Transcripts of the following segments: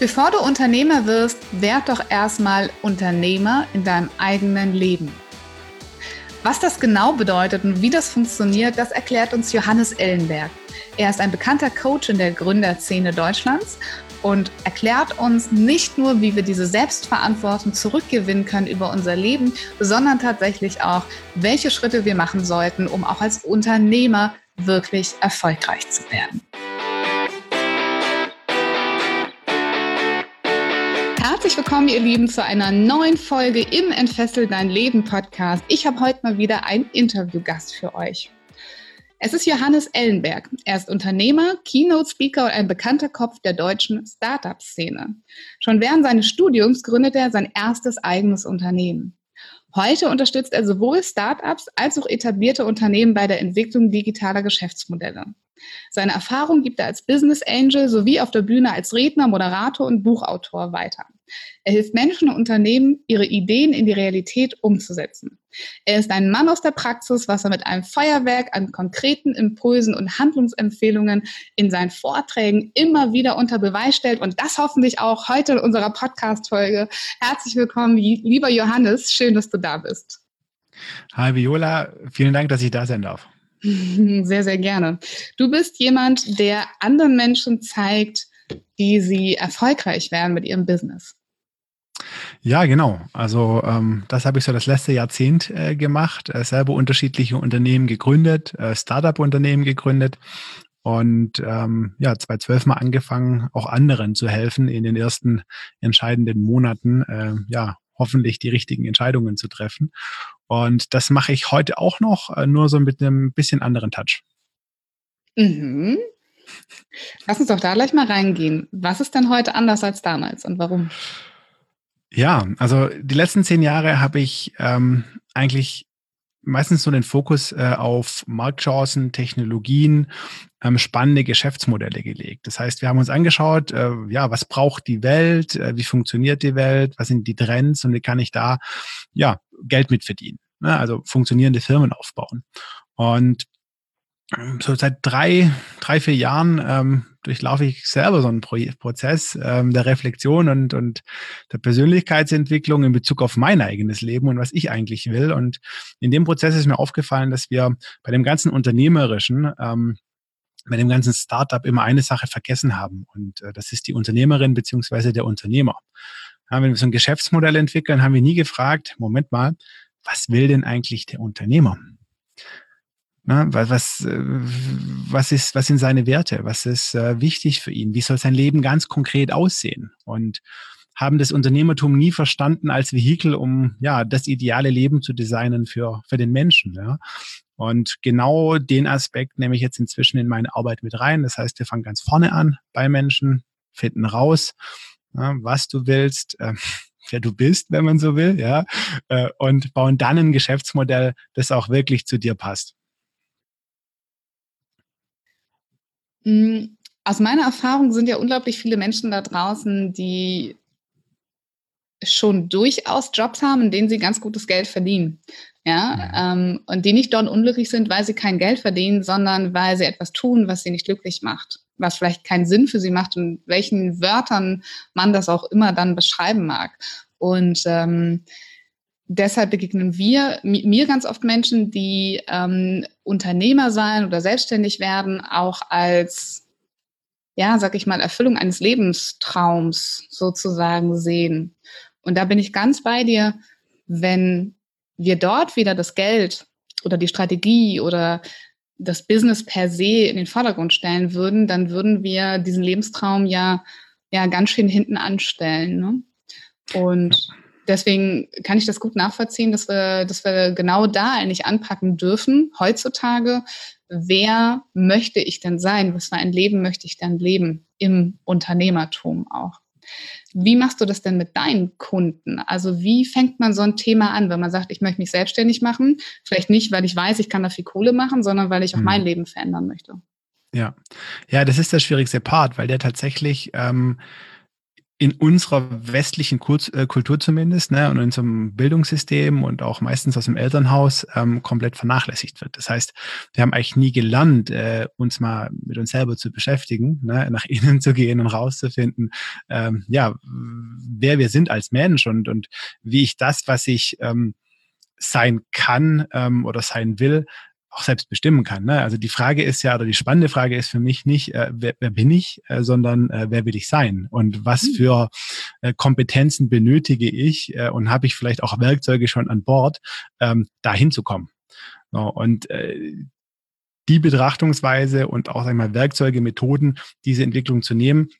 Bevor du Unternehmer wirst, werd doch erstmal Unternehmer in deinem eigenen Leben. Was das genau bedeutet und wie das funktioniert, das erklärt uns Johannes Ellenberg. Er ist ein bekannter Coach in der Gründerszene Deutschlands und erklärt uns nicht nur, wie wir diese Selbstverantwortung zurückgewinnen können über unser Leben, sondern tatsächlich auch, welche Schritte wir machen sollten, um auch als Unternehmer wirklich erfolgreich zu werden. Herzlich willkommen, ihr Lieben, zu einer neuen Folge im Entfessel dein Leben Podcast. Ich habe heute mal wieder einen Interviewgast für euch. Es ist Johannes Ellenberg. Er ist Unternehmer, Keynote-Speaker und ein bekannter Kopf der deutschen Startup-Szene. Schon während seines Studiums gründete er sein erstes eigenes Unternehmen. Heute unterstützt er sowohl Startups als auch etablierte Unternehmen bei der Entwicklung digitaler Geschäftsmodelle. Seine Erfahrung gibt er als Business Angel sowie auf der Bühne als Redner, Moderator und Buchautor weiter. Er hilft Menschen und Unternehmen, ihre Ideen in die Realität umzusetzen. Er ist ein Mann aus der Praxis, was er mit einem Feuerwerk an konkreten Impulsen und Handlungsempfehlungen in seinen Vorträgen immer wieder unter Beweis stellt und das hoffentlich auch heute in unserer Podcast-Folge. Herzlich willkommen, lieber Johannes. Schön, dass du da bist. Hi Viola, vielen Dank, dass ich da sein darf. Sehr, sehr gerne. Du bist jemand, der anderen Menschen zeigt, wie sie erfolgreich werden mit ihrem Business. Ja, genau. Also ähm, das habe ich so das letzte Jahrzehnt äh, gemacht, äh, selber unterschiedliche Unternehmen gegründet, äh, Startup-Unternehmen gegründet und ähm, ja, 2012 mal angefangen, auch anderen zu helfen in den ersten entscheidenden Monaten, äh, ja, hoffentlich die richtigen Entscheidungen zu treffen. Und das mache ich heute auch noch, äh, nur so mit einem bisschen anderen Touch. Mhm. Lass uns doch da gleich mal reingehen. Was ist denn heute anders als damals und warum? Ja, also die letzten zehn Jahre habe ich ähm, eigentlich meistens so den Fokus äh, auf Marktchancen, Technologien, ähm, spannende Geschäftsmodelle gelegt. Das heißt, wir haben uns angeschaut, äh, ja, was braucht die Welt, äh, wie funktioniert die Welt, was sind die Trends und wie kann ich da ja Geld mitverdienen. Ne? Also funktionierende Firmen aufbauen. Und so seit drei, drei, vier Jahren ähm, durchlaufe ich selber so einen Pro Prozess ähm, der Reflexion und, und der Persönlichkeitsentwicklung in Bezug auf mein eigenes Leben und was ich eigentlich will. Und in dem Prozess ist mir aufgefallen, dass wir bei dem ganzen Unternehmerischen, ähm, bei dem ganzen Startup immer eine Sache vergessen haben. Und äh, das ist die Unternehmerin beziehungsweise der Unternehmer. Ja, wenn wir so ein Geschäftsmodell entwickeln, haben wir nie gefragt, Moment mal, was will denn eigentlich der Unternehmer? Na, was, äh, was, ist, was sind seine Werte? Was ist äh, wichtig für ihn? Wie soll sein Leben ganz konkret aussehen? Und haben das Unternehmertum nie verstanden als Vehikel, um ja das ideale Leben zu designen für, für den Menschen. Ja? Und genau den Aspekt nehme ich jetzt inzwischen in meine Arbeit mit rein. Das heißt, wir fangen ganz vorne an bei Menschen, finden raus, ja, was du willst, äh, wer du bist, wenn man so will, ja, äh, und bauen dann ein Geschäftsmodell, das auch wirklich zu dir passt. Hm, aus meiner Erfahrung sind ja unglaublich viele Menschen da draußen, die schon durchaus Jobs haben, in denen sie ganz gutes Geld verdienen. Ja, ähm, und die nicht dort unglücklich sind, weil sie kein Geld verdienen, sondern weil sie etwas tun, was sie nicht glücklich macht, was vielleicht keinen Sinn für sie macht und welchen Wörtern man das auch immer dann beschreiben mag. Und ähm, deshalb begegnen wir mir ganz oft Menschen, die ähm, Unternehmer sein oder selbstständig werden, auch als, ja, sag ich mal, Erfüllung eines Lebenstraums sozusagen sehen. Und da bin ich ganz bei dir, wenn wir dort wieder das Geld oder die Strategie oder das Business per se in den Vordergrund stellen würden, dann würden wir diesen Lebenstraum ja, ja ganz schön hinten anstellen. Ne? Und deswegen kann ich das gut nachvollziehen, dass wir, dass wir genau da eigentlich anpacken dürfen. Heutzutage, wer möchte ich denn sein? Was für ein Leben möchte ich denn leben im Unternehmertum auch? Wie machst du das denn mit deinen Kunden? Also wie fängt man so ein Thema an, wenn man sagt, ich möchte mich selbstständig machen? Vielleicht nicht, weil ich weiß, ich kann da viel Kohle machen, sondern weil ich auch hm. mein Leben verändern möchte. Ja, ja, das ist der schwierigste Part, weil der tatsächlich ähm, in unserer westlichen äh, Kultur zumindest ne, und in unserem Bildungssystem und auch meistens aus dem Elternhaus ähm, komplett vernachlässigt wird. Das heißt, wir haben eigentlich nie gelernt, äh, uns mal mit uns selber zu beschäftigen, ne, nach innen zu gehen und rauszufinden, ähm, ja, wer wir sind als Mensch und, und wie ich das, was ich ähm, sein kann ähm, oder sein will, auch selbst bestimmen kann. Ne? Also die Frage ist ja, oder die spannende Frage ist für mich nicht, äh, wer, wer bin ich, äh, sondern äh, wer will ich sein und was hm. für äh, Kompetenzen benötige ich äh, und habe ich vielleicht auch Werkzeuge schon an Bord, ähm, da hinzukommen. So, und äh, die Betrachtungsweise und auch sag ich mal, Werkzeuge, Methoden, diese Entwicklung zu nehmen,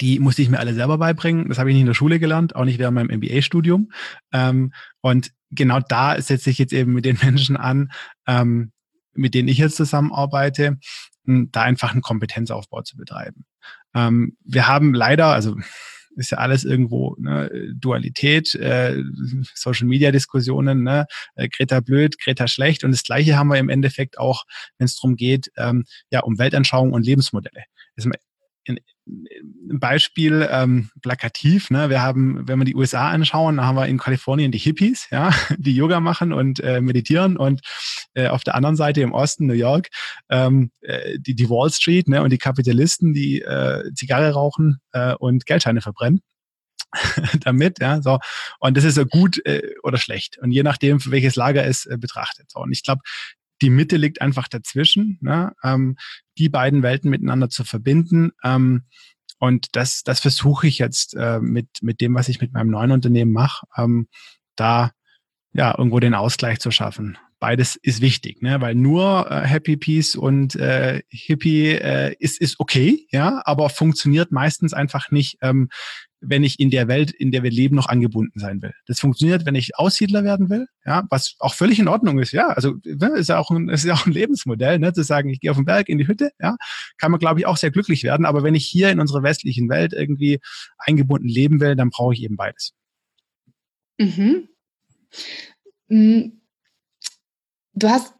die musste ich mir alle selber beibringen. Das habe ich nicht in der Schule gelernt, auch nicht während meinem MBA-Studium. Ähm, und genau da setze ich jetzt eben mit den Menschen an, ähm, mit denen ich jetzt zusammenarbeite, da einfach einen Kompetenzaufbau zu betreiben. Ähm, wir haben leider, also ist ja alles irgendwo ne, Dualität, äh, Social Media Diskussionen, ne, äh, Greta blöd, Greta schlecht und das Gleiche haben wir im Endeffekt auch, wenn es darum geht, ähm, ja um Weltanschauung und Lebensmodelle. Das ein Beispiel ähm, plakativ. Ne? Wir haben, wenn wir die USA anschauen, da haben wir in Kalifornien die Hippies, ja, die Yoga machen und äh, meditieren und äh, auf der anderen Seite im Osten New York ähm, äh, die, die Wall Street ne? und die Kapitalisten, die äh, Zigarre rauchen äh, und Geldscheine verbrennen. damit, ja, so. Und das ist so gut äh, oder schlecht. Und je nachdem, für welches Lager es äh, betrachtet. So. Und ich glaube, die Mitte liegt einfach dazwischen, ne? ähm, die beiden Welten miteinander zu verbinden. Ähm, und das, das versuche ich jetzt äh, mit, mit dem, was ich mit meinem neuen Unternehmen mache, ähm, da ja irgendwo den Ausgleich zu schaffen. Beides ist wichtig, ne? weil nur äh, Happy Peace und äh, Hippie äh, ist, ist okay, ja, aber funktioniert meistens einfach nicht, ähm, wenn ich in der Welt, in der wir leben, noch angebunden sein will. Das funktioniert, wenn ich Aussiedler werden will, ja, was auch völlig in Ordnung ist, ja. Also ne, ist ja auch ein, ist ja auch ein Lebensmodell, ne, zu sagen, ich gehe auf den Berg in die Hütte, ja, kann man, glaube ich, auch sehr glücklich werden. Aber wenn ich hier in unserer westlichen Welt irgendwie eingebunden leben will, dann brauche ich eben beides. Mhm. mhm. Du hast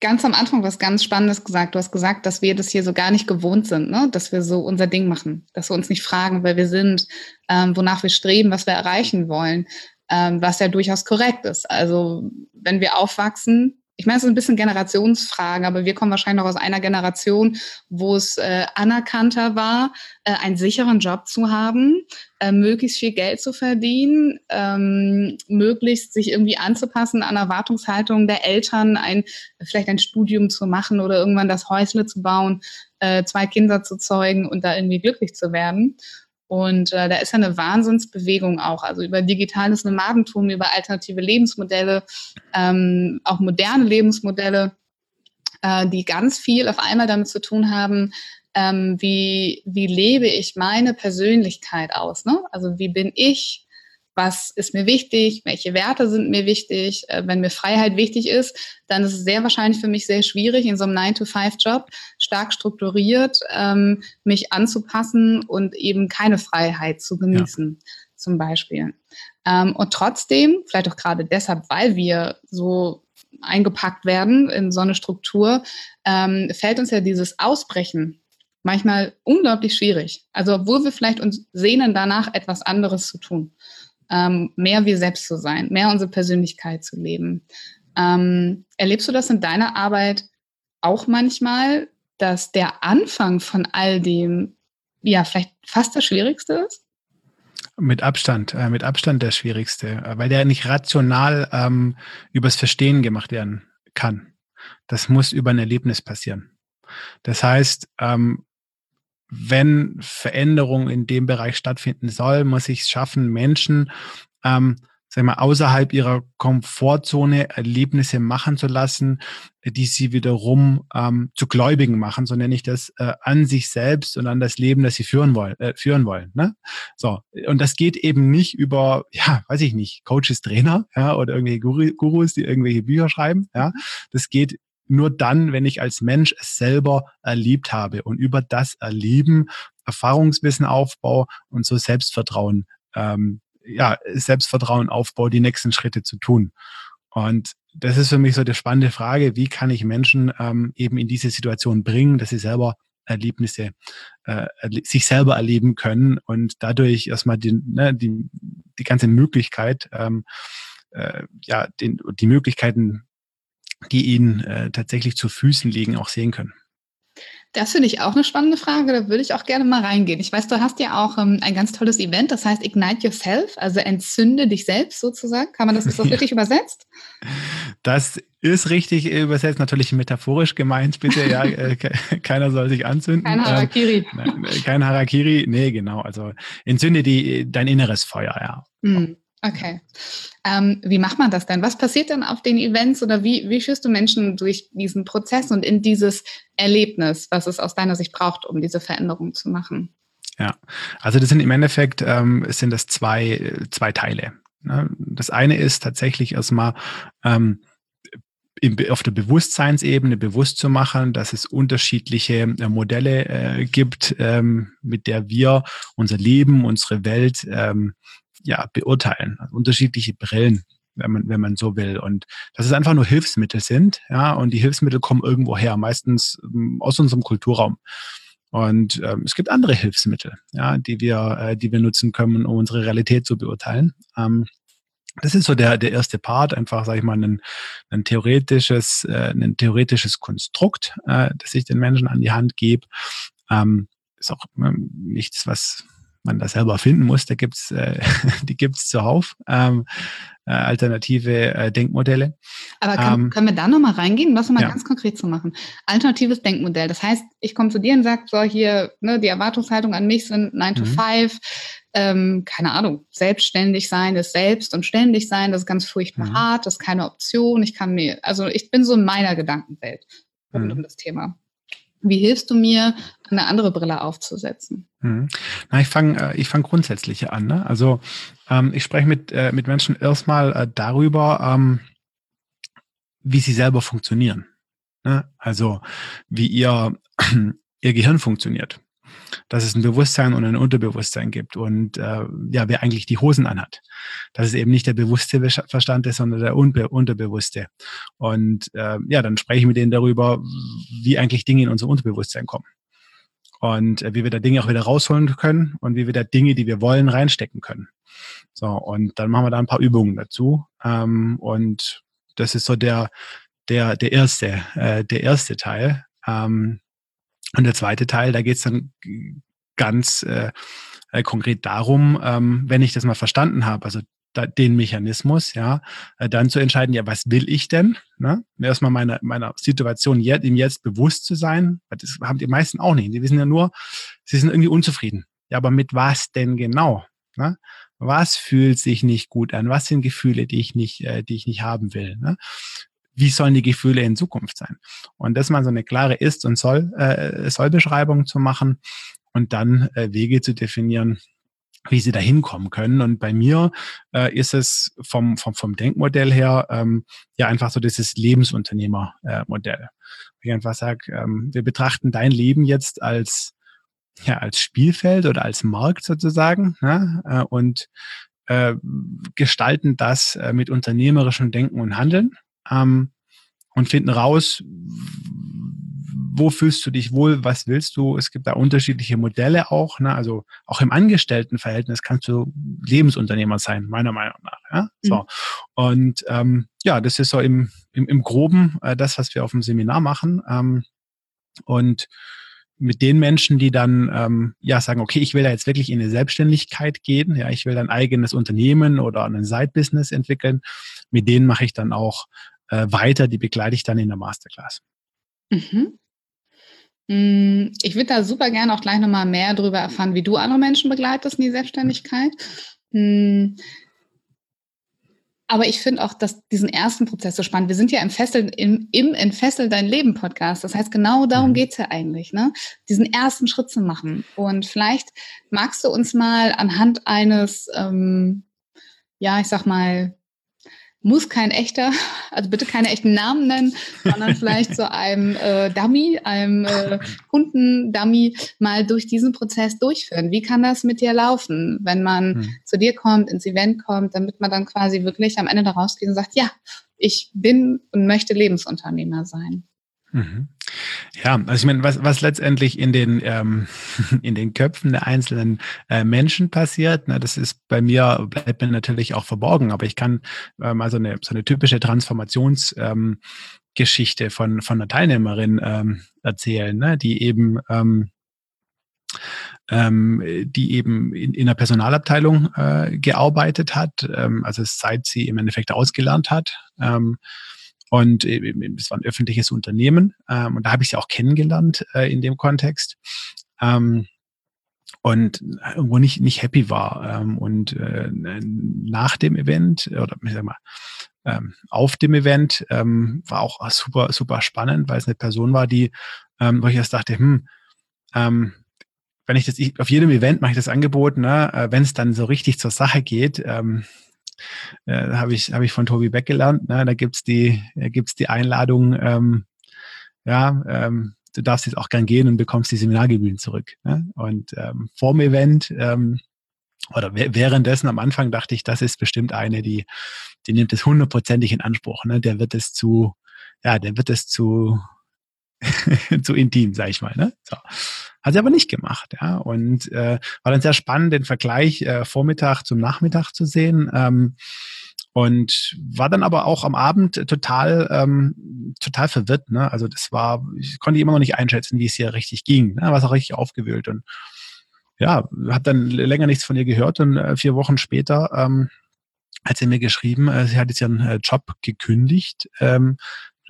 ganz am Anfang was ganz Spannendes gesagt. Du hast gesagt, dass wir das hier so gar nicht gewohnt sind, ne? dass wir so unser Ding machen, dass wir uns nicht fragen, wer wir sind, ähm, wonach wir streben, was wir erreichen wollen, ähm, was ja durchaus korrekt ist. Also wenn wir aufwachsen, ich meine, es ist ein bisschen Generationsfrage, aber wir kommen wahrscheinlich noch aus einer Generation, wo es äh, anerkannter war, äh, einen sicheren Job zu haben, äh, möglichst viel Geld zu verdienen, ähm, möglichst sich irgendwie anzupassen an Erwartungshaltungen der Eltern, ein, vielleicht ein Studium zu machen oder irgendwann das Häusle zu bauen, äh, zwei Kinder zu zeugen und da irgendwie glücklich zu werden. Und äh, da ist ja eine Wahnsinnsbewegung auch, also über digitales Nomadentum, über alternative Lebensmodelle, ähm, auch moderne Lebensmodelle, äh, die ganz viel auf einmal damit zu tun haben, ähm, wie, wie lebe ich meine Persönlichkeit aus. Ne? Also wie bin ich was ist mir wichtig, welche Werte sind mir wichtig. Äh, wenn mir Freiheit wichtig ist, dann ist es sehr wahrscheinlich für mich sehr schwierig, in so einem 9-to-5-Job stark strukturiert ähm, mich anzupassen und eben keine Freiheit zu genießen, ja. zum Beispiel. Ähm, und trotzdem, vielleicht auch gerade deshalb, weil wir so eingepackt werden in so eine Struktur, ähm, fällt uns ja dieses Ausbrechen manchmal unglaublich schwierig. Also obwohl wir vielleicht uns sehnen danach, etwas anderes zu tun ähm, mehr wir selbst zu sein, mehr unsere Persönlichkeit zu leben. Ähm, erlebst du das in deiner Arbeit auch manchmal, dass der Anfang von all dem ja vielleicht fast das Schwierigste ist? Mit Abstand, äh, mit Abstand der Schwierigste, äh, weil der nicht rational ähm, übers Verstehen gemacht werden kann. Das muss über ein Erlebnis passieren. Das heißt, ähm, wenn Veränderung in dem Bereich stattfinden soll, muss ich es schaffen, Menschen ähm, sag mal, außerhalb ihrer Komfortzone Erlebnisse machen zu lassen, die sie wiederum ähm, zu Gläubigen machen, so nenne ich das, äh, an sich selbst und an das Leben, das sie führen wollen. Äh, führen wollen ne? So und das geht eben nicht über, ja, weiß ich nicht, Coaches, Trainer, ja, oder irgendwelche Gurus, die irgendwelche Bücher schreiben. Ja, das geht nur dann, wenn ich als Mensch es selber erlebt habe. Und über das Erleben Erfahrungswissen aufbaue und so Selbstvertrauen, ähm, ja, Selbstvertrauen aufbaue, die nächsten Schritte zu tun. Und das ist für mich so die spannende Frage, wie kann ich Menschen ähm, eben in diese Situation bringen, dass sie selber Erlebnisse äh, sich selber erleben können und dadurch erstmal die, ne, die, die ganze Möglichkeit, ähm, äh, ja, den, die Möglichkeiten, die ihnen äh, tatsächlich zu Füßen liegen, auch sehen können. Das finde ich auch eine spannende Frage. Da würde ich auch gerne mal reingehen. Ich weiß, du hast ja auch ähm, ein ganz tolles Event, das heißt Ignite Yourself, also entzünde dich selbst sozusagen. Kann man das, ist das richtig übersetzt? Das ist richtig übersetzt, natürlich metaphorisch gemeint, bitte. Ja, äh, keiner soll sich anzünden. Kein Harakiri. Ähm, kein Harakiri, nee, genau. Also entzünde die, dein inneres Feuer, ja. Mm. Okay. Ähm, wie macht man das denn? Was passiert denn auf den Events oder wie, wie führst du Menschen durch diesen Prozess und in dieses Erlebnis, was es aus deiner Sicht braucht, um diese Veränderung zu machen? Ja, also das sind im Endeffekt ähm, sind das zwei, zwei Teile. Ne? Das eine ist tatsächlich erstmal ähm, auf der Bewusstseinsebene bewusst zu machen, dass es unterschiedliche äh, Modelle äh, gibt, ähm, mit der wir unser Leben, unsere Welt ähm, ja, beurteilen. Also unterschiedliche Brillen, wenn man, wenn man so will. Und dass es einfach nur Hilfsmittel sind, ja, und die Hilfsmittel kommen irgendwo her, meistens ähm, aus unserem Kulturraum. Und ähm, es gibt andere Hilfsmittel, ja, die wir, äh, die wir nutzen können, um unsere Realität zu beurteilen. Ähm, das ist so der, der erste Part, einfach, sage ich mal, ein, ein theoretisches, äh, ein theoretisches Konstrukt, äh, das ich den Menschen an die Hand gebe. Ähm, ist auch äh, nichts, was man da selber finden muss. Da gibt's, äh, die gibt's zuhauf. Ähm, äh, alternative äh, Denkmodelle. Aber kann, ähm, können wir da nochmal reingehen, was mal ja. ganz konkret zu machen? Alternatives Denkmodell. Das heißt, ich komme zu dir und sage, so hier, ne, die Erwartungshaltung an mich sind 9 to 5. Mhm. Ähm, keine Ahnung, selbstständig sein ist selbst und ständig sein, das ist ganz furchtbar mhm. hart, das ist keine Option. Ich kann mir, also ich bin so in meiner Gedankenwelt rund mhm. um das Thema. Wie hilfst du mir, eine andere Brille aufzusetzen? Hm. Na, ich fange äh, ich fang grundsätzlich an. Ne? Also ähm, ich spreche mit, äh, mit Menschen erstmal äh, darüber, ähm, wie sie selber funktionieren. Ne? Also wie ihr, ihr Gehirn funktioniert dass es ein Bewusstsein und ein Unterbewusstsein gibt und äh, ja, wer eigentlich die Hosen anhat. Dass es eben nicht der bewusste Verstand ist, sondern der unbe unterbewusste. Und äh, ja, dann spreche ich mit denen darüber, wie eigentlich Dinge in unser Unterbewusstsein kommen. Und äh, wie wir da Dinge auch wieder rausholen können und wie wir da Dinge, die wir wollen, reinstecken können. So, und dann machen wir da ein paar Übungen dazu. Ähm, und das ist so der, der, der erste, äh, der erste Teil. Ähm, und der zweite Teil, da geht es dann ganz äh, äh, konkret darum, ähm, wenn ich das mal verstanden habe, also da, den Mechanismus, ja, äh, dann zu entscheiden, ja, was will ich denn? Ne? Erstmal meiner meiner Situation jetzt, im Jetzt bewusst zu sein, das haben die meisten auch nicht. Die wissen ja nur, sie sind irgendwie unzufrieden. Ja, aber mit was denn genau? Ne? Was fühlt sich nicht gut an? Was sind Gefühle, die ich nicht, äh, die ich nicht haben will? Ne? Wie sollen die Gefühle in Zukunft sein? Und das mal so eine klare Ist- und Soll, äh, Sollbeschreibung zu machen und dann äh, Wege zu definieren, wie sie da hinkommen können. Und bei mir äh, ist es vom, vom, vom Denkmodell her ähm, ja einfach so dieses Lebensunternehmermodell. Äh, ich einfach sage, ähm, wir betrachten dein Leben jetzt als ja, als Spielfeld oder als Markt sozusagen ne? äh, und äh, gestalten das äh, mit unternehmerischem Denken und Handeln ähm, und finden raus, wo fühlst du dich wohl, was willst du. Es gibt da unterschiedliche Modelle auch. Ne? Also auch im Angestelltenverhältnis kannst du Lebensunternehmer sein, meiner Meinung nach. Ja? So. Mhm. Und ähm, ja, das ist so im, im, im Groben äh, das, was wir auf dem Seminar machen. Ähm, und mit den Menschen, die dann ähm, ja sagen, okay, ich will da jetzt wirklich in eine Selbstständigkeit gehen, ja, ich will ein eigenes Unternehmen oder ein Side-Business entwickeln, mit denen mache ich dann auch äh, weiter, die begleite ich dann in der Masterclass. Mhm. Mm, ich würde da super gerne auch gleich nochmal mehr darüber erfahren, wie du andere Menschen begleitest in die Selbstständigkeit. Mhm. Aber ich finde auch dass diesen ersten Prozess so spannend. Wir sind ja im Fessel, im, im Entfessel dein Leben Podcast. Das heißt, genau darum mhm. geht's ja eigentlich, ne? Diesen ersten Schritt zu machen. Und vielleicht magst du uns mal anhand eines, ähm, ja, ich sag mal, muss kein echter, also bitte keine echten Namen nennen, sondern vielleicht so einem äh, Dummy, einem äh, Kundendummy mal durch diesen Prozess durchführen. Wie kann das mit dir laufen, wenn man hm. zu dir kommt, ins Event kommt, damit man dann quasi wirklich am Ende daraus geht und sagt, ja, ich bin und möchte Lebensunternehmer sein. Mhm. Ja, also ich meine, was, was letztendlich in den, ähm, in den Köpfen der einzelnen äh, Menschen passiert, ne, das ist bei mir, bleibt mir natürlich auch verborgen, aber ich kann äh, mal so eine, so eine typische Transformationsgeschichte ähm, von, von einer Teilnehmerin ähm, erzählen, ne, die eben ähm, ähm, die eben in, in der Personalabteilung äh, gearbeitet hat, ähm, also seit sie im Endeffekt ausgelernt hat. Ähm, und es war ein öffentliches Unternehmen ähm, und da habe ich sie auch kennengelernt äh, in dem Kontext. Ähm, und irgendwo nicht, nicht happy war. Ähm, und äh, nach dem Event, oder ich sag mal, ähm, auf dem Event ähm, war auch super, super spannend, weil es eine Person war, die, ähm, wo ich erst dachte, hm, ähm, wenn ich das, ich, auf jedem Event mache ich das Angebot, ne, äh, wenn es dann so richtig zur Sache geht, ähm, äh, habe ich, hab ich von Tobi Beck gelernt. Ne? Da gibt's die, gibt's die Einladung, ähm, ja, ähm, du darfst jetzt auch gern gehen und bekommst die Seminargebühren zurück. Ne? Und ähm, vorm Event ähm, oder währenddessen am Anfang dachte ich, das ist bestimmt eine, die, die nimmt es hundertprozentig in Anspruch. Ne? Der wird es zu, ja, der wird es zu, zu intim, sag ich mal. Ne? So. Hat sie aber nicht gemacht, ja. Und äh, war dann sehr spannend, den Vergleich äh, Vormittag zum Nachmittag zu sehen. Ähm, und war dann aber auch am Abend total ähm, total verwirrt. Ne? Also das war, ich konnte immer noch nicht einschätzen, wie es hier richtig ging. Ne? War auch richtig aufgewühlt und ja, habe dann länger nichts von ihr gehört und äh, vier Wochen später ähm, hat sie mir geschrieben, äh, sie hat jetzt ihren äh, Job gekündigt, ähm,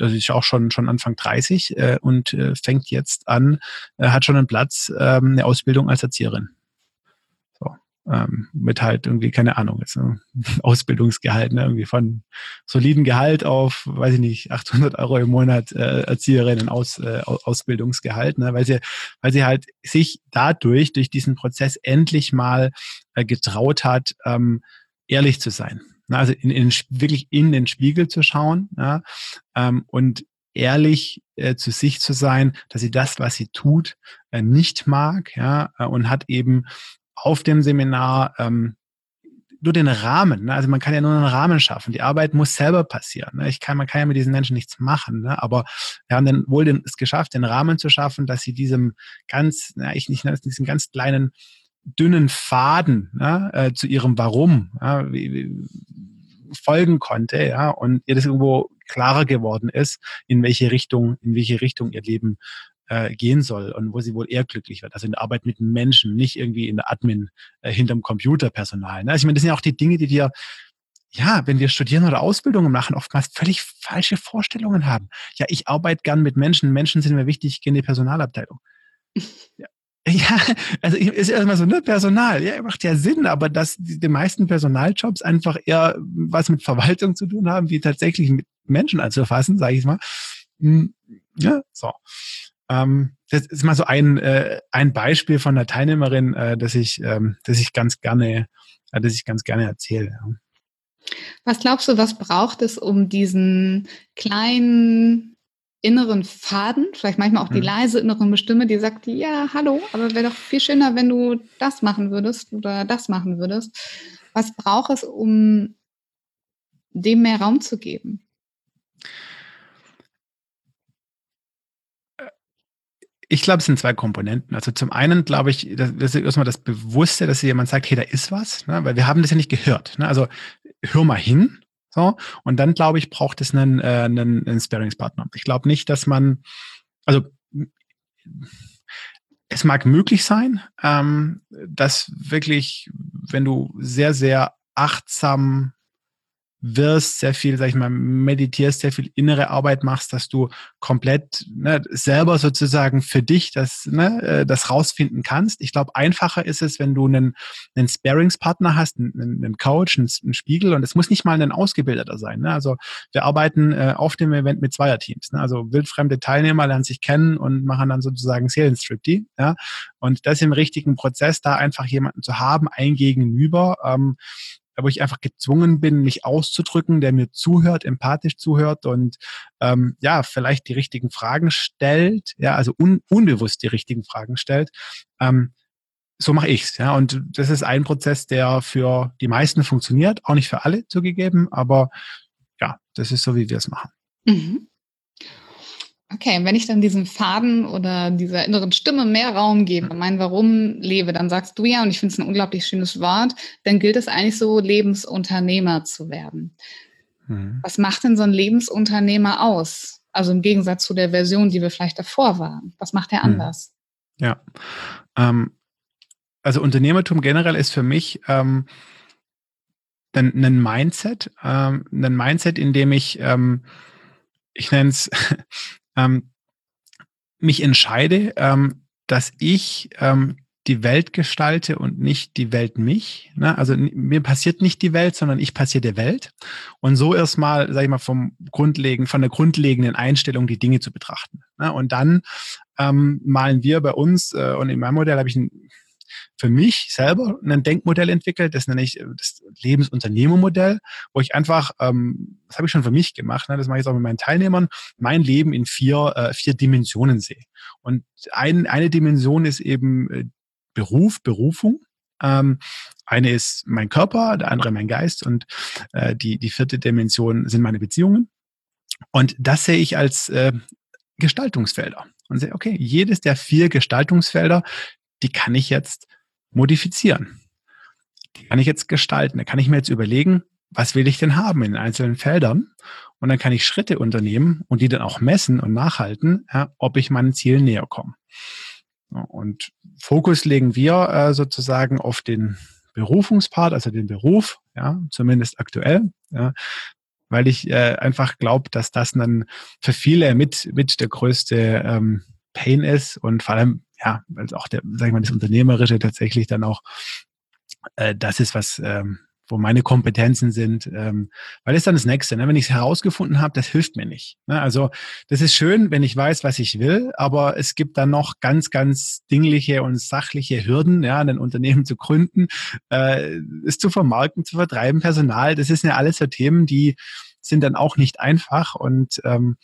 also ist auch schon, schon Anfang 30 äh, und äh, fängt jetzt an, äh, hat schon einen Platz, ähm, eine Ausbildung als Erzieherin. So, ähm, mit halt irgendwie, keine Ahnung, jetzt ne, Ausbildungsgehalt, ne, irgendwie von soliden Gehalt auf, weiß ich nicht, 800 Euro im Monat äh, Erzieherinnen aus, äh, Ausbildungsgehalt, ne, weil sie, weil sie halt sich dadurch, durch diesen Prozess endlich mal äh, getraut hat, ähm, ehrlich zu sein also in, in, wirklich in den Spiegel zu schauen ja, ähm, und ehrlich äh, zu sich zu sein, dass sie das, was sie tut, äh, nicht mag, ja, äh, und hat eben auf dem Seminar ähm, nur den Rahmen. Ne? Also man kann ja nur einen Rahmen schaffen. Die Arbeit muss selber passieren. Ne? Ich kann, man kann ja mit diesen Menschen nichts machen. Ne? Aber wir haben dann wohl den, es geschafft, den Rahmen zu schaffen, dass sie diesem ganz, na, ich nicht, diesem ganz kleinen dünnen Faden ne, äh, zu ihrem Warum ja, wie, wie, folgen konnte, ja, und ihr das irgendwo klarer geworden ist, in welche Richtung, in welche Richtung ihr Leben äh, gehen soll und wo sie wohl eher glücklich wird. Also in der Arbeit mit Menschen, nicht irgendwie in der Admin äh, hinterm Computerpersonal. Ne? Also ich meine, das sind ja auch die Dinge, die dir ja, wenn wir studieren oder Ausbildungen machen, oftmals völlig falsche Vorstellungen haben. Ja, ich arbeite gern mit Menschen, Menschen sind mir wichtig, ich gehe in die Personalabteilung. Ja, ja, also ist erstmal so, ne, Personal, ja, macht ja Sinn, aber dass die, meisten Personaljobs einfach eher was mit Verwaltung zu tun haben, wie tatsächlich mit Menschen anzufassen, sage ich mal. Hm, ja, so. Ähm, das ist mal so ein, äh, ein Beispiel von einer Teilnehmerin, äh, das ich, ähm, das ich ganz gerne, äh, das ich ganz gerne erzähle. Was glaubst du, was braucht es, um diesen kleinen inneren Faden, vielleicht manchmal auch die mhm. leise innere Stimme, die sagt, ja, hallo, aber wäre doch viel schöner, wenn du das machen würdest oder das machen würdest. Was braucht es, um dem mehr Raum zu geben? Ich glaube, es sind zwei Komponenten. Also zum einen glaube ich, das ist erstmal das Bewusste, dass jemand sagt, hey, da ist was, ne? weil wir haben das ja nicht gehört. Ne? Also hör mal hin, so, und dann glaube ich, braucht es einen, äh, einen, einen Sparingspartner. Ich glaube nicht, dass man, also es mag möglich sein, ähm, dass wirklich, wenn du sehr, sehr achtsam wirst, sehr viel, sag ich mal, meditierst, sehr viel innere Arbeit machst, dass du komplett ne, selber sozusagen für dich das, ne, äh, das rausfinden kannst. Ich glaube, einfacher ist es, wenn du einen, einen Sparingspartner hast, einen, einen Coach, einen, einen, Spiegel und es muss nicht mal ein Ausgebildeter sein. Ne? Also wir arbeiten äh, auf dem Event mit Zweierteams. Ne? Also wildfremde Teilnehmer lernen sich kennen und machen dann sozusagen Seelenstriptease. Ja? Und das im richtigen Prozess, da einfach jemanden zu haben, ein Gegenüber, ähm, wo ich einfach gezwungen bin, mich auszudrücken, der mir zuhört, empathisch zuhört und ähm, ja, vielleicht die richtigen Fragen stellt, ja, also un unbewusst die richtigen Fragen stellt. Ähm, so mache ich's, ja. Und das ist ein Prozess, der für die meisten funktioniert, auch nicht für alle zugegeben, aber ja, das ist so, wie wir es machen. Mhm. Okay, wenn ich dann diesem Faden oder dieser inneren Stimme mehr Raum gebe, mein Warum lebe, dann sagst du ja, und ich finde es ein unglaublich schönes Wort, dann gilt es eigentlich so, Lebensunternehmer zu werden. Mhm. Was macht denn so ein Lebensunternehmer aus? Also im Gegensatz zu der Version, die wir vielleicht davor waren. Was macht er mhm. anders? Ja. Ähm, also Unternehmertum generell ist für mich ähm, ein, ein Mindset, ähm, ein Mindset, in dem ich, ähm, ich nenne es ähm, mich entscheide, ähm, dass ich ähm, die Welt gestalte und nicht die Welt mich. Ne? Also mir passiert nicht die Welt, sondern ich passiere der Welt. Und so erstmal, sage ich mal, vom grundlegend, von der grundlegenden Einstellung die Dinge zu betrachten. Ne? Und dann ähm, malen wir bei uns, äh, und in meinem Modell habe ich ein für mich selber ein Denkmodell entwickelt, das nenne ich äh, das Lebensunternehmermodell, wo ich einfach, ähm, das habe ich schon für mich gemacht, ne, das mache ich jetzt auch mit meinen Teilnehmern, mein Leben in vier, äh, vier Dimensionen sehe. Und ein, eine Dimension ist eben äh, Beruf, Berufung. Ähm, eine ist mein Körper, der andere mein Geist und äh, die, die vierte Dimension sind meine Beziehungen. Und das sehe ich als äh, Gestaltungsfelder und sehe, okay, jedes der vier Gestaltungsfelder, die kann ich jetzt modifizieren. Die kann ich jetzt gestalten. Da kann ich mir jetzt überlegen, was will ich denn haben in den einzelnen Feldern? Und dann kann ich Schritte unternehmen und die dann auch messen und nachhalten, ja, ob ich meinen Zielen näher komme. Und Fokus legen wir äh, sozusagen auf den Berufungspart, also den Beruf, ja, zumindest aktuell, ja, weil ich äh, einfach glaube, dass das dann für viele mit, mit der größte ähm, Pain ist und vor allem ja, also auch der, sag ich mal, das Unternehmerische tatsächlich dann auch äh, das ist, was ähm, wo meine Kompetenzen sind, ähm, weil das ist dann das Nächste. Ne? Wenn ich es herausgefunden habe, das hilft mir nicht. Ne? Also das ist schön, wenn ich weiß, was ich will, aber es gibt dann noch ganz, ganz dingliche und sachliche Hürden, ja, ein Unternehmen zu gründen, äh, es zu vermarkten, zu vertreiben, Personal. Das ist ja alles so Themen, die sind dann auch nicht einfach und ähm,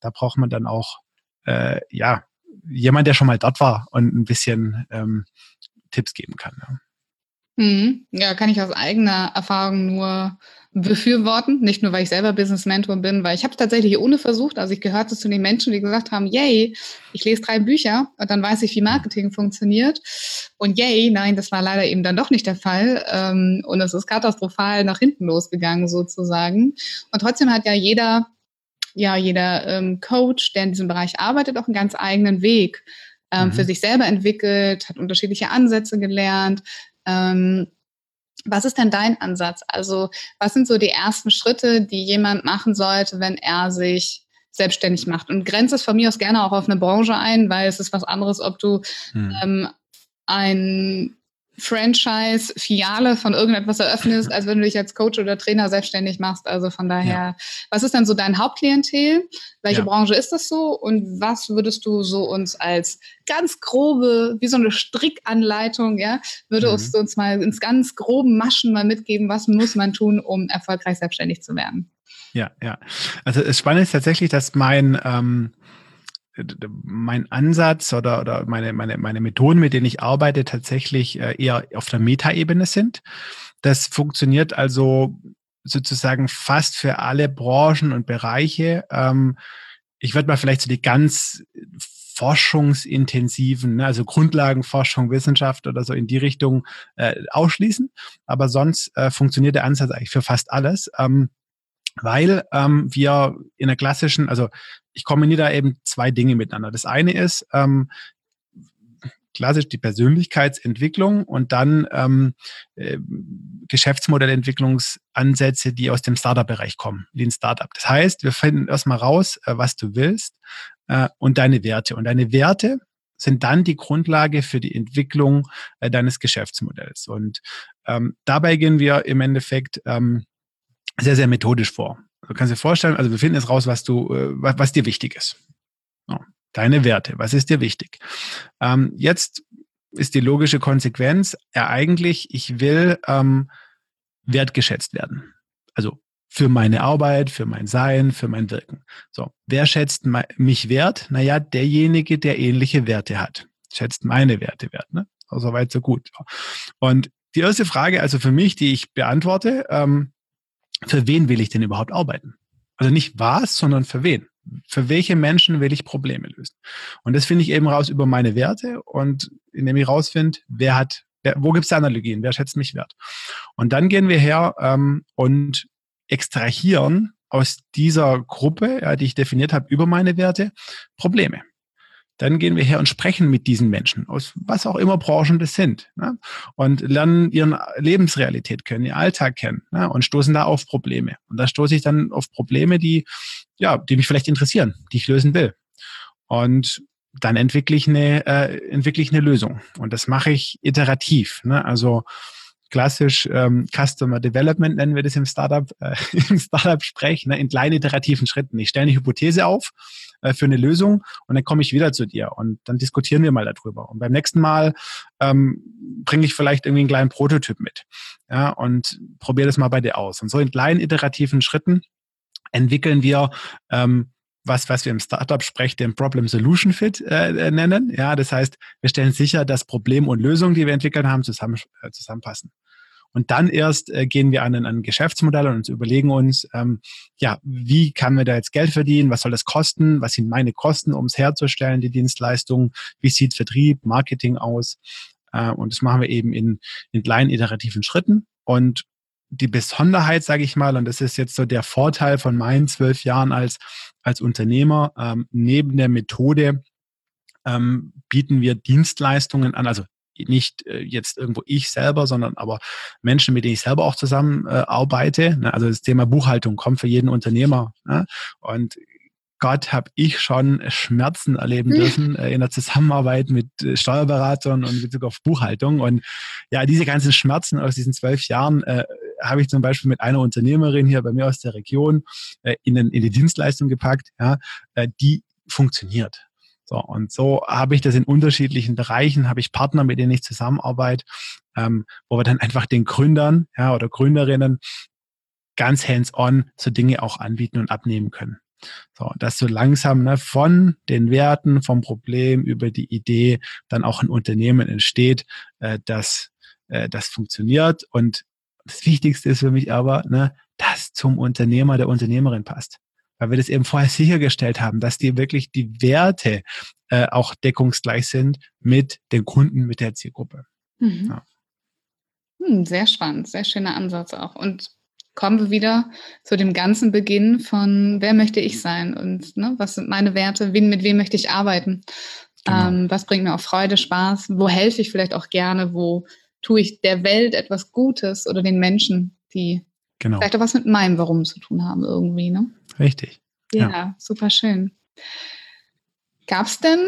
da braucht man dann auch äh, ja jemand, der schon mal dort war und ein bisschen ähm, Tipps geben kann. Ja. Mhm. Ja, kann ich aus eigener Erfahrung nur befürworten. Nicht nur, weil ich selber Business Mentor bin, weil ich habe es tatsächlich ohne versucht. Also ich gehörte zu den Menschen, die gesagt haben, yay, ich lese drei Bücher und dann weiß ich, wie Marketing funktioniert. Und yay, nein, das war leider eben dann doch nicht der Fall. Ähm, und es ist katastrophal nach hinten losgegangen sozusagen. Und trotzdem hat ja jeder ja jeder ähm, Coach, der in diesem Bereich arbeitet, auch einen ganz eigenen Weg ähm, mhm. für sich selber entwickelt, hat unterschiedliche Ansätze gelernt. Ähm, was ist denn dein Ansatz? Also was sind so die ersten Schritte, die jemand machen sollte, wenn er sich selbstständig macht? Und grenzt es von mir aus gerne auch auf eine Branche ein, weil es ist was anderes, ob du mhm. ähm, ein Franchise-Filiale von irgendetwas eröffnest, als wenn du dich als Coach oder Trainer selbstständig machst. Also von daher, ja. was ist denn so dein Hauptklientel? Welche ja. Branche ist das so? Und was würdest du so uns als ganz grobe, wie so eine Strickanleitung, ja, würde mhm. uns, uns mal ins ganz groben Maschen mal mitgeben, was muss man tun, um erfolgreich selbstständig zu werden? Ja, ja. Also das Spannende ist tatsächlich, dass mein ähm, mein Ansatz oder, oder meine, meine, meine Methoden, mit denen ich arbeite, tatsächlich äh, eher auf der Metaebene sind. Das funktioniert also sozusagen fast für alle Branchen und Bereiche. Ähm, ich würde mal vielleicht so die ganz forschungsintensiven, ne, also Grundlagenforschung, Wissenschaft oder so in die Richtung äh, ausschließen. Aber sonst äh, funktioniert der Ansatz eigentlich für fast alles. Ähm, weil ähm, wir in der klassischen, also ich kombiniere da eben zwei Dinge miteinander. Das eine ist ähm, klassisch die Persönlichkeitsentwicklung und dann ähm, äh, Geschäftsmodellentwicklungsansätze, die aus dem Startup-Bereich kommen, Lean Startup. Das heißt, wir finden erstmal raus, äh, was du willst äh, und deine Werte. Und deine Werte sind dann die Grundlage für die Entwicklung äh, deines Geschäftsmodells. Und ähm, dabei gehen wir im Endeffekt ähm, sehr, sehr methodisch vor. Du kannst dir vorstellen, also wir finden jetzt raus, was du, äh, was, was dir wichtig ist. So, deine Werte, was ist dir wichtig? Ähm, jetzt ist die logische Konsequenz, ja eigentlich, ich will ähm, wertgeschätzt werden. Also für meine Arbeit, für mein Sein, für mein Wirken. So, wer schätzt mich wert? Naja, derjenige, der ähnliche Werte hat. Schätzt meine Werte wert. Ne? Also weit, so gut. Und die erste Frage, also für mich, die ich beantworte, ähm, für wen will ich denn überhaupt arbeiten? Also nicht was, sondern für wen? Für welche Menschen will ich Probleme lösen? Und das finde ich eben raus über meine Werte und indem ich rausfinde, wer hat, wer, wo gibt es Analogien, wer schätzt mich wert? Und dann gehen wir her ähm, und extrahieren aus dieser Gruppe, ja, die ich definiert habe, über meine Werte, Probleme. Dann gehen wir her und sprechen mit diesen Menschen, aus was auch immer Branchen das sind, ne? und lernen ihren Lebensrealität kennen, ihr Alltag kennen ne? und stoßen da auf Probleme. Und da stoße ich dann auf Probleme, die, ja, die mich vielleicht interessieren, die ich lösen will. Und dann entwickle ich eine, äh, entwickle ich eine Lösung. Und das mache ich iterativ. Ne? Also klassisch ähm, Customer Development nennen wir das im Startup, äh, im Startup-Sprech, ne, in kleinen iterativen Schritten. Ich stelle eine Hypothese auf äh, für eine Lösung und dann komme ich wieder zu dir und dann diskutieren wir mal darüber. Und beim nächsten Mal ähm, bringe ich vielleicht irgendwie einen kleinen Prototyp mit ja, und probiere das mal bei dir aus. Und so in kleinen iterativen Schritten entwickeln wir ähm, was, was wir im Startup-Sprech den Problem Solution Fit äh, äh, nennen. Ja, das heißt, wir stellen sicher, dass Problem und Lösung, die wir entwickelt haben, zusammen, äh, zusammenpassen. Und dann erst äh, gehen wir an ein, Geschäftsmodell und uns überlegen uns, ähm, ja, wie kann man da jetzt Geld verdienen? Was soll das kosten? Was sind meine Kosten, um es herzustellen, die Dienstleistung? Wie sieht Vertrieb, Marketing aus? Äh, und das machen wir eben in, in kleinen iterativen Schritten. Und die Besonderheit, sage ich mal, und das ist jetzt so der Vorteil von meinen zwölf Jahren als, als Unternehmer, ähm, neben der Methode ähm, bieten wir Dienstleistungen an, also nicht äh, jetzt irgendwo ich selber, sondern aber Menschen, mit denen ich selber auch zusammen äh, arbeite. Ne? Also das Thema Buchhaltung kommt für jeden Unternehmer. Ne? Und Gott, habe ich schon Schmerzen erleben dürfen äh, in der Zusammenarbeit mit äh, Steuerberatern und Bezug auf Buchhaltung. Und ja, diese ganzen Schmerzen aus diesen zwölf Jahren äh, habe ich zum Beispiel mit einer Unternehmerin hier bei mir aus der Region äh, in, den, in die Dienstleistung gepackt, ja, äh, die funktioniert. So, und so habe ich das in unterschiedlichen Bereichen, habe ich Partner, mit denen ich zusammenarbeite, ähm, wo wir dann einfach den Gründern ja, oder Gründerinnen ganz hands-on so Dinge auch anbieten und abnehmen können. So, dass so langsam ne, von den Werten, vom Problem über die Idee dann auch ein Unternehmen entsteht, äh, das, äh, das funktioniert. Und das Wichtigste ist für mich aber, ne, das zum Unternehmer, der Unternehmerin passt weil wir das eben vorher sichergestellt haben, dass die wirklich die Werte äh, auch deckungsgleich sind mit den Kunden, mit der Zielgruppe. Mhm. Ja. Hm, sehr spannend, sehr schöner Ansatz auch. Und kommen wir wieder zu dem ganzen Beginn von, wer möchte ich sein und ne, was sind meine Werte, wen, mit wem möchte ich arbeiten, genau. ähm, was bringt mir auch Freude, Spaß, wo helfe ich vielleicht auch gerne, wo tue ich der Welt etwas Gutes oder den Menschen, die genau. vielleicht auch was mit meinem Warum zu tun haben irgendwie. Ne? Richtig. Ja, ja. super schön. Gab es denn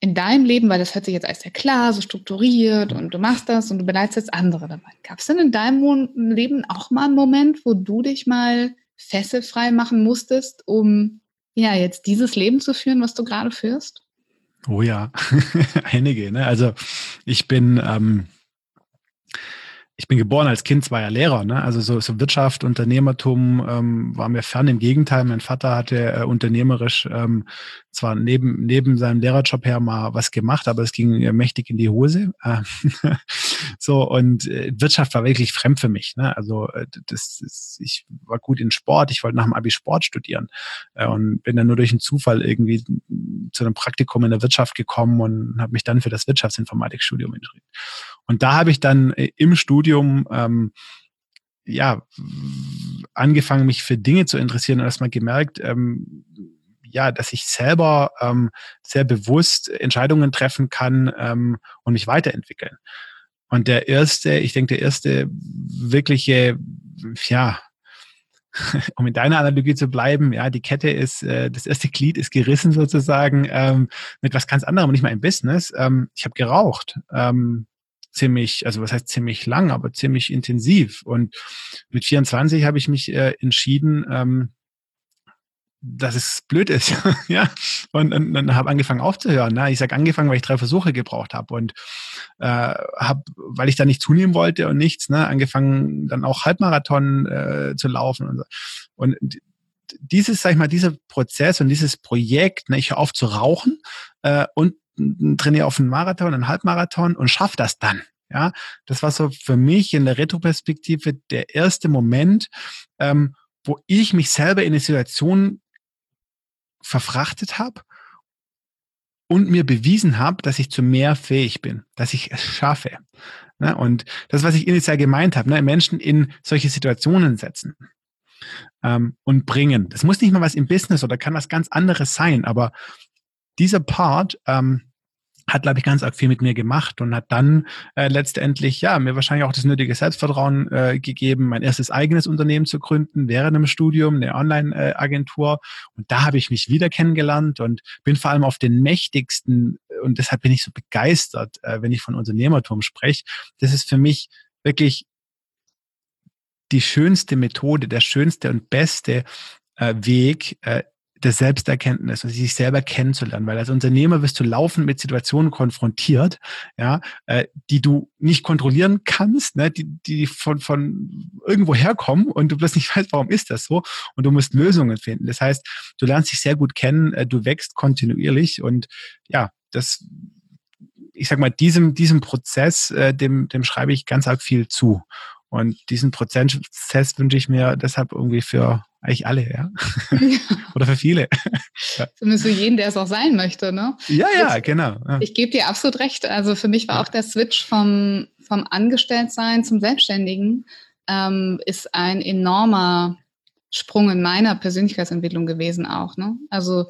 in deinem Leben, weil das hört sich jetzt alles sehr klar, so strukturiert und du machst das und du begleitest jetzt andere dabei. Gab es denn in deinem Leben auch mal einen Moment, wo du dich mal fesselfrei machen musstest, um ja jetzt dieses Leben zu führen, was du gerade führst? Oh ja, einige. Ne? Also ich bin ähm, ich bin geboren als Kind zweier Lehrer, ne? also so, so Wirtschaft, Unternehmertum ähm, war mir fern. Im Gegenteil, mein Vater hatte äh, unternehmerisch ähm, zwar neben, neben seinem Lehrerjob her mal was gemacht, aber es ging äh, mächtig in die Hose. Äh, so und äh, Wirtschaft war wirklich fremd für mich. Ne? Also äh, das, das, ich war gut in Sport, ich wollte nach dem Abi Sport studieren äh, und bin dann nur durch einen Zufall irgendwie zu einem Praktikum in der Wirtschaft gekommen und habe mich dann für das Wirtschaftsinformatikstudium entschieden. Und da habe ich dann äh, im Studium ähm, ja angefangen, mich für Dinge zu interessieren und erstmal gemerkt, ähm, ja, dass ich selber ähm, sehr bewusst Entscheidungen treffen kann ähm, und mich weiterentwickeln. Und der erste, ich denke, der erste wirkliche, ja, um in deiner Analogie zu bleiben, ja, die Kette ist, äh, das erste Glied ist gerissen sozusagen ähm, mit was ganz anderem, nicht mal im Business. Ähm, ich habe geraucht. Ähm, ziemlich, also was heißt ziemlich lang, aber ziemlich intensiv. Und mit 24 habe ich mich äh, entschieden, ähm, dass es blöd ist, ja. Und, und, und habe angefangen aufzuhören. Ne? Ich sage angefangen, weil ich drei Versuche gebraucht habe und äh, habe, weil ich da nicht zunehmen wollte und nichts, ne, angefangen dann auch Halbmarathon äh, zu laufen und so. Und dieses, sag ich mal, dieser Prozess und dieses Projekt, ne, ich höre auf zu rauchen äh, und trainiere auf einen Marathon, einen Halbmarathon und schaffe das dann. Ja, das war so für mich in der Retroperspektive der erste Moment, ähm, wo ich mich selber in eine Situation verfrachtet habe und mir bewiesen habe, dass ich zu mehr fähig bin, dass ich es schaffe. Ne? Und das, was ich initial gemeint habe, ne? Menschen in solche Situationen setzen ähm, und bringen. Das muss nicht mal was im Business oder kann was ganz anderes sein, aber dieser Part, ähm, hat, glaube ich, ganz arg viel mit mir gemacht und hat dann äh, letztendlich, ja, mir wahrscheinlich auch das nötige Selbstvertrauen äh, gegeben, mein erstes eigenes Unternehmen zu gründen, während einem Studium, eine Online-Agentur. Und da habe ich mich wieder kennengelernt und bin vor allem auf den mächtigsten, und deshalb bin ich so begeistert, äh, wenn ich von Unternehmertum spreche. Das ist für mich wirklich die schönste Methode, der schönste und beste äh, Weg, äh, der Selbsterkenntnis, also sich selber kennenzulernen, weil als Unternehmer wirst du laufend mit Situationen konfrontiert, ja, äh, die du nicht kontrollieren kannst, ne, die, die von, von irgendwo herkommen und du bloß nicht weißt, warum ist das so und du musst Lösungen finden. Das heißt, du lernst dich sehr gut kennen, äh, du wächst kontinuierlich und ja, das, ich sag mal, diesem, diesem Prozess, äh, dem, dem schreibe ich ganz arg viel zu. Und diesen Prozess wünsche ich mir deshalb irgendwie für eigentlich alle, ja. Oder für viele. Zumindest für jeden, der es auch sein möchte, ne? Ja, ja, ich, genau. Ja. Ich gebe dir absolut recht. Also für mich war ja. auch der Switch vom, vom Angestelltsein zum Selbstständigen ähm, ist ein enormer Sprung in meiner Persönlichkeitsentwicklung gewesen auch. Ne? Also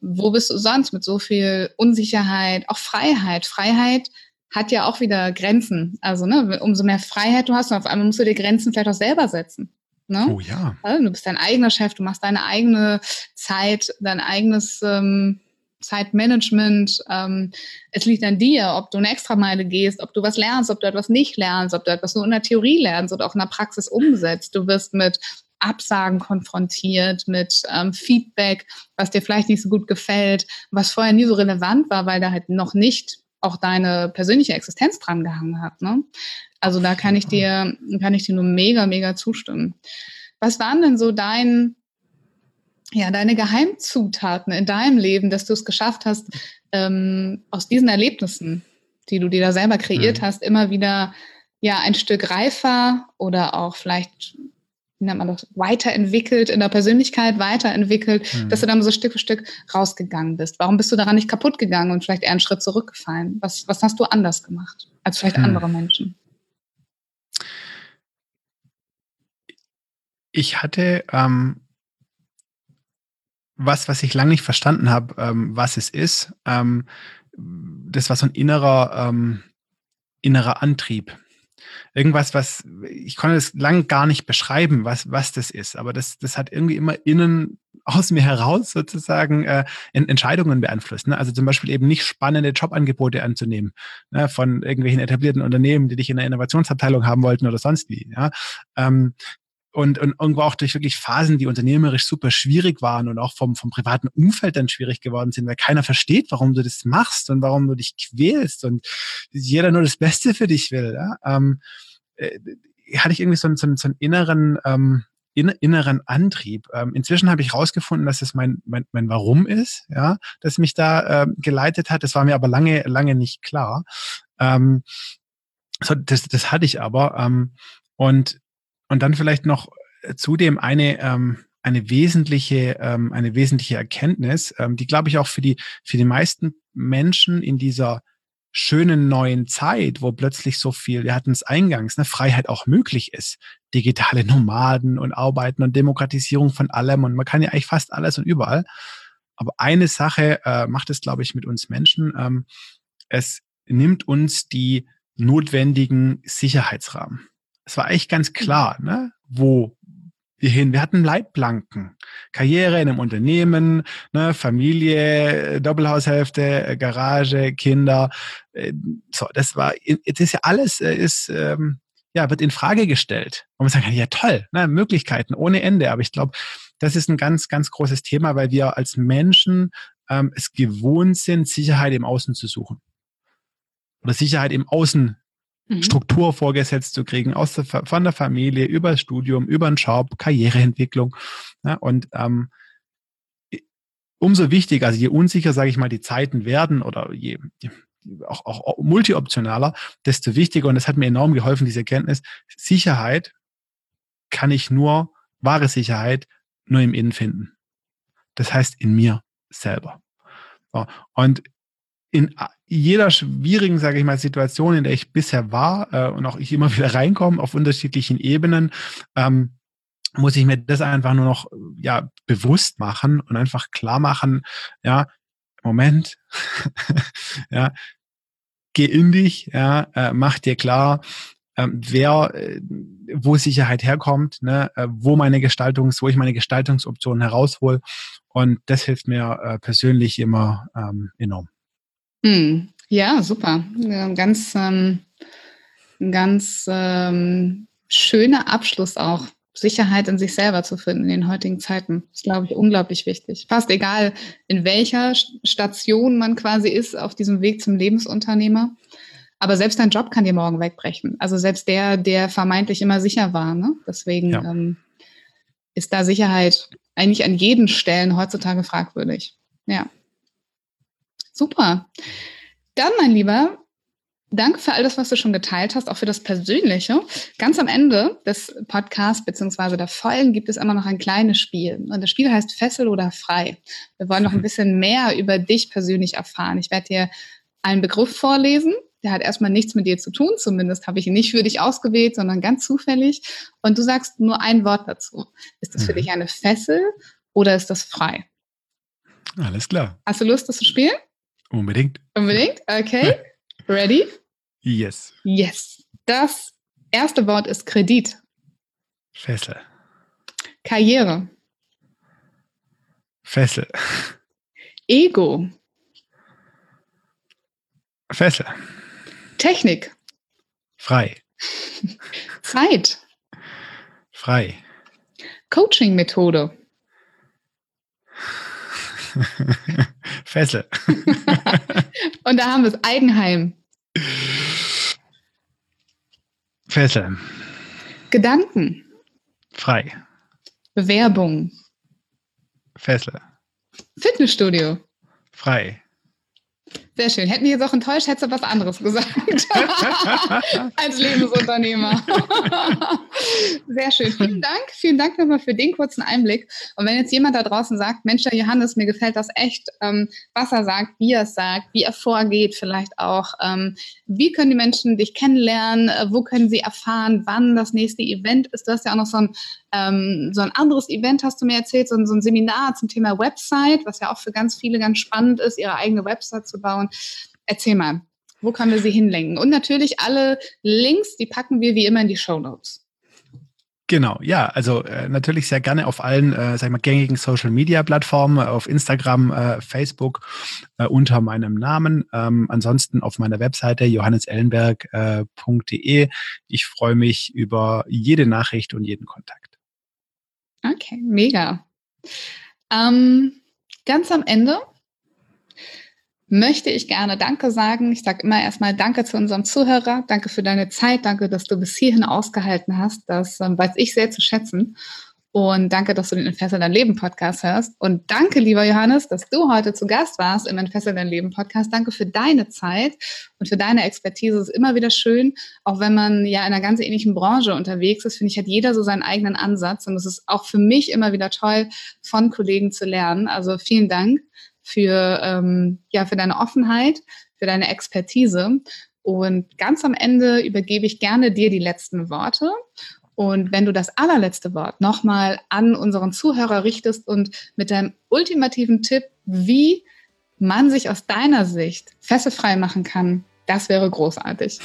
wo bist du sonst mit so viel Unsicherheit, auch Freiheit? Freiheit hat ja auch wieder Grenzen. Also ne, umso mehr Freiheit du hast, auf einmal musst du dir Grenzen vielleicht auch selber setzen. Ne? Oh ja. Du bist dein eigener Chef, du machst deine eigene Zeit, dein eigenes ähm, Zeitmanagement. Ähm, es liegt an dir, ob du eine Extrameile gehst, ob du was lernst, ob du etwas nicht lernst, ob du etwas nur in der Theorie lernst oder auch in der Praxis umsetzt. Du wirst mit Absagen konfrontiert, mit ähm, Feedback, was dir vielleicht nicht so gut gefällt, was vorher nie so relevant war, weil da halt noch nicht auch deine persönliche Existenz dran gehangen hat. Ne? Also da kann ich dir, kann ich dir nur mega, mega zustimmen. Was waren denn so dein, ja, deine Geheimzutaten in deinem Leben, dass du es geschafft hast, ähm, aus diesen Erlebnissen, die du dir da selber kreiert mhm. hast, immer wieder ja ein Stück reifer oder auch vielleicht wie nennt man das, weiterentwickelt, in der Persönlichkeit weiterentwickelt, mhm. dass du dann so Stück für Stück rausgegangen bist? Warum bist du daran nicht kaputt gegangen und vielleicht eher einen Schritt zurückgefallen? Was, was hast du anders gemacht als vielleicht mhm. andere Menschen? Ich hatte ähm, was, was ich lange nicht verstanden habe, ähm, was es ist. Ähm, das war so ein innerer, ähm, innerer Antrieb irgendwas, was ich konnte es lang gar nicht beschreiben, was, was das ist. Aber das, das hat irgendwie immer innen aus mir heraus sozusagen äh, Entscheidungen beeinflusst. Ne? Also zum Beispiel eben nicht spannende Jobangebote anzunehmen ne? von irgendwelchen etablierten Unternehmen, die dich in der Innovationsabteilung haben wollten oder sonst wie. Ja? Ähm, und, und irgendwo auch durch wirklich Phasen, die unternehmerisch super schwierig waren und auch vom, vom privaten Umfeld dann schwierig geworden sind, weil keiner versteht, warum du das machst und warum du dich quälst und jeder nur das Beste für dich will. Ja? Ähm, äh, hatte ich irgendwie so, so, so einen inneren, ähm, in, inneren Antrieb. Ähm, inzwischen habe ich herausgefunden, dass es mein, mein, mein Warum ist, ja, das mich da ähm, geleitet hat. Das war mir aber lange, lange nicht klar. Ähm, so, das, das hatte ich aber. Ähm, und und dann vielleicht noch äh, zudem eine, ähm, eine wesentliche, ähm, eine wesentliche Erkenntnis, ähm, die glaube ich auch für die, für die meisten Menschen in dieser schönen neuen Zeit, wo plötzlich so viel, wir hatten es eingangs, ne, Freiheit auch möglich ist. Digitale Nomaden und Arbeiten und Demokratisierung von allem und man kann ja eigentlich fast alles und überall. Aber eine Sache äh, macht es, glaube ich, mit uns Menschen. Ähm, es nimmt uns die notwendigen Sicherheitsrahmen es war echt ganz klar, ne, wo wir hin. Wir hatten Leitplanken. Karriere in einem Unternehmen, ne, Familie, Doppelhaushälfte, Garage, Kinder. Äh, so, das war, jetzt ist ja alles, äh, ist, ähm, ja, wird in Frage gestellt. Und man sagt, ja toll, ne, Möglichkeiten ohne Ende. Aber ich glaube, das ist ein ganz, ganz großes Thema, weil wir als Menschen ähm, es gewohnt sind, Sicherheit im Außen zu suchen. Oder Sicherheit im Außen mhm. Struktur vorgesetzt zu kriegen, aus der, von der Familie, über das Studium, über den Job, Karriereentwicklung. Ja, und ähm, umso wichtiger, also je unsicher, sage ich mal, die Zeiten werden oder je, auch, auch multioptionaler, desto wichtiger, und das hat mir enorm geholfen, diese Erkenntnis, Sicherheit kann ich nur, wahre Sicherheit, nur im Innen finden. Das heißt in mir selber. So. Und in jeder schwierigen, sage ich mal, Situation, in der ich bisher war äh, und auch ich immer wieder reinkomme auf unterschiedlichen Ebenen, ähm, muss ich mir das einfach nur noch ja bewusst machen und einfach klar machen, ja, Moment, ja, geh in dich, ja, äh, mach dir klar, ähm, wer, äh, wo Sicherheit herkommt, ne, äh, wo meine Gestaltungs, wo ich meine Gestaltungsoptionen heraushol. Und das hilft mir äh, persönlich immer ähm, enorm. Hm. Ja, super. Ja, ganz, ähm, ganz ähm, schöner Abschluss auch. Sicherheit in sich selber zu finden in den heutigen Zeiten. Ist, glaube ich, unglaublich wichtig. Fast egal, in welcher Station man quasi ist auf diesem Weg zum Lebensunternehmer. Aber selbst dein Job kann dir morgen wegbrechen. Also selbst der, der vermeintlich immer sicher war. Ne? Deswegen ja. ähm, ist da Sicherheit eigentlich an jeden Stellen heutzutage fragwürdig. Ja. Super. Dann, mein Lieber, danke für all das, was du schon geteilt hast, auch für das Persönliche. Ganz am Ende des Podcasts bzw. der Folgen gibt es immer noch ein kleines Spiel. Und das Spiel heißt Fessel oder Frei. Wir wollen noch ein bisschen mehr über dich persönlich erfahren. Ich werde dir einen Begriff vorlesen. Der hat erstmal nichts mit dir zu tun, zumindest habe ich ihn nicht für dich ausgewählt, sondern ganz zufällig. Und du sagst nur ein Wort dazu. Ist das für mhm. dich eine Fessel oder ist das frei? Alles klar. Hast du Lust, das zu spielen? Unbedingt. Unbedingt? Okay. Ready? Yes. Yes. Das erste Wort ist Kredit. Fessel. Karriere. Fessel. Ego. Fessel. Technik. Frei. Zeit. Frei. Coaching-Methode. Fessel. Und da haben wir es Eigenheim. Fessel. Gedanken. Frei. Bewerbung. Fessel. Fitnessstudio. Frei. Sehr schön. Hätten wir jetzt auch enttäuscht, hättest du was anderes gesagt. Als Lebensunternehmer. Sehr schön. Vielen Dank. Vielen Dank nochmal für den kurzen Einblick. Und wenn jetzt jemand da draußen sagt, Mensch, der Johannes, mir gefällt das echt, ähm, was er sagt, wie er es sagt, wie er vorgeht, vielleicht auch, ähm, wie können die Menschen dich kennenlernen, äh, wo können sie erfahren, wann das nächste Event ist. Du hast ja auch noch so ein ähm, so ein anderes Event hast du mir erzählt, so ein, so ein Seminar zum Thema Website, was ja auch für ganz viele ganz spannend ist, ihre eigene Website zu bauen. Erzähl mal, wo können wir sie hinlenken? Und natürlich alle Links, die packen wir wie immer in die Show Notes. Genau, ja, also äh, natürlich sehr gerne auf allen, äh, sag ich mal, gängigen Social Media Plattformen, auf Instagram, äh, Facebook äh, unter meinem Namen. Ähm, ansonsten auf meiner Webseite johannesellenberg.de. Äh, ich freue mich über jede Nachricht und jeden Kontakt. Okay, mega. Ähm, ganz am Ende möchte ich gerne Danke sagen. Ich sage immer erstmal Danke zu unserem Zuhörer. Danke für deine Zeit. Danke, dass du bis hierhin ausgehalten hast. Das ähm, weiß ich sehr zu schätzen. Und danke, dass du den Entfessel dein Leben Podcast hörst. Und danke, lieber Johannes, dass du heute zu Gast warst im Entfessel dein Leben Podcast. Danke für deine Zeit und für deine Expertise. Es ist immer wieder schön, auch wenn man ja in einer ganz ähnlichen Branche unterwegs ist, finde ich, hat jeder so seinen eigenen Ansatz. Und es ist auch für mich immer wieder toll, von Kollegen zu lernen. Also vielen Dank für, ähm, ja, für deine Offenheit, für deine Expertise. Und ganz am Ende übergebe ich gerne dir die letzten Worte. Und wenn du das allerletzte Wort nochmal an unseren Zuhörer richtest und mit deinem ultimativen Tipp, wie man sich aus deiner Sicht fesselfrei machen kann, das wäre großartig.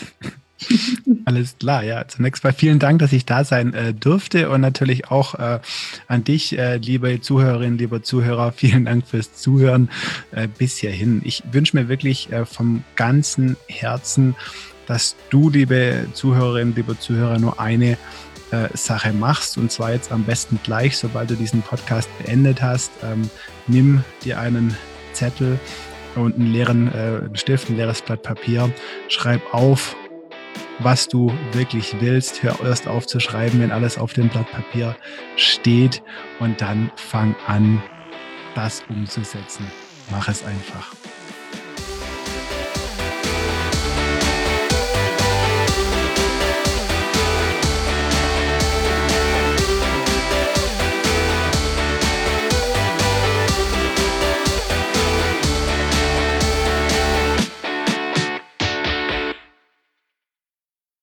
Alles klar, ja. Zunächst mal vielen Dank, dass ich da sein äh, durfte und natürlich auch äh, an dich, äh, liebe Zuhörerinnen, lieber Zuhörer, vielen Dank fürs Zuhören äh, bis hierhin. Ich wünsche mir wirklich äh, vom ganzen Herzen, dass du, liebe Zuhörerinnen, liebe Zuhörer, nur eine äh, Sache machst. Und zwar jetzt am besten gleich, sobald du diesen Podcast beendet hast. Ähm, nimm dir einen Zettel und einen leeren äh, Stift, ein leeres Blatt Papier. Schreib auf, was du wirklich willst. Hör erst auf zu schreiben, wenn alles auf dem Blatt Papier steht. Und dann fang an, das umzusetzen. Mach es einfach.